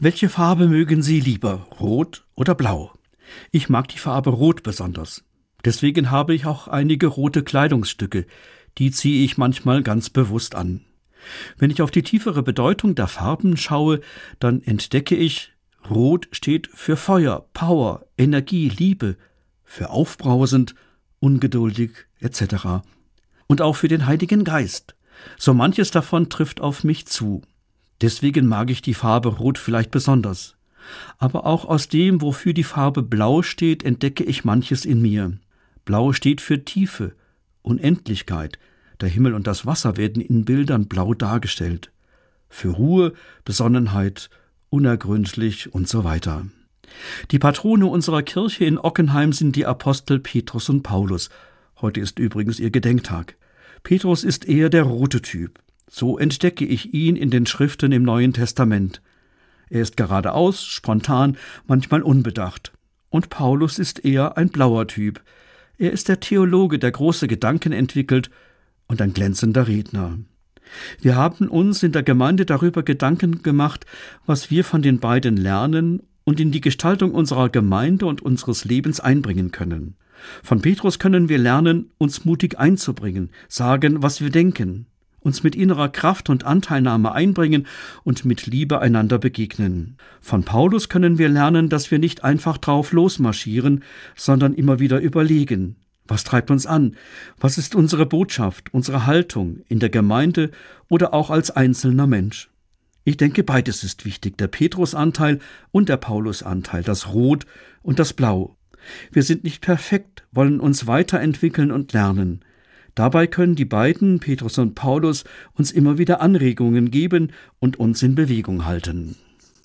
Welche Farbe mögen Sie lieber, rot oder blau? Ich mag die Farbe rot besonders. Deswegen habe ich auch einige rote Kleidungsstücke, die ziehe ich manchmal ganz bewusst an. Wenn ich auf die tiefere Bedeutung der Farben schaue, dann entdecke ich, Rot steht für Feuer, Power, Energie, Liebe, für aufbrausend, ungeduldig etc. Und auch für den Heiligen Geist. So manches davon trifft auf mich zu. Deswegen mag ich die Farbe Rot vielleicht besonders. Aber auch aus dem, wofür die Farbe Blau steht, entdecke ich manches in mir. Blau steht für Tiefe, Unendlichkeit. Der Himmel und das Wasser werden in Bildern blau dargestellt. Für Ruhe, Besonnenheit, unergründlich und so weiter. Die Patrone unserer Kirche in Ockenheim sind die Apostel Petrus und Paulus. Heute ist übrigens ihr Gedenktag. Petrus ist eher der rote Typ. So entdecke ich ihn in den Schriften im Neuen Testament. Er ist geradeaus, spontan, manchmal unbedacht. Und Paulus ist eher ein blauer Typ. Er ist der Theologe, der große Gedanken entwickelt und ein glänzender Redner. Wir haben uns in der Gemeinde darüber Gedanken gemacht, was wir von den beiden lernen und in die Gestaltung unserer Gemeinde und unseres Lebens einbringen können. Von Petrus können wir lernen, uns mutig einzubringen, sagen, was wir denken, uns mit innerer Kraft und Anteilnahme einbringen und mit Liebe einander begegnen. Von Paulus können wir lernen, dass wir nicht einfach drauf losmarschieren, sondern immer wieder überlegen, was treibt uns an? Was ist unsere Botschaft, unsere Haltung in der Gemeinde oder auch als einzelner Mensch? Ich denke, beides ist wichtig, der Petrusanteil und der Paulusanteil, das Rot und das Blau. Wir sind nicht perfekt, wollen uns weiterentwickeln und lernen. Dabei können die beiden, Petrus und Paulus, uns immer wieder Anregungen geben und uns in Bewegung halten.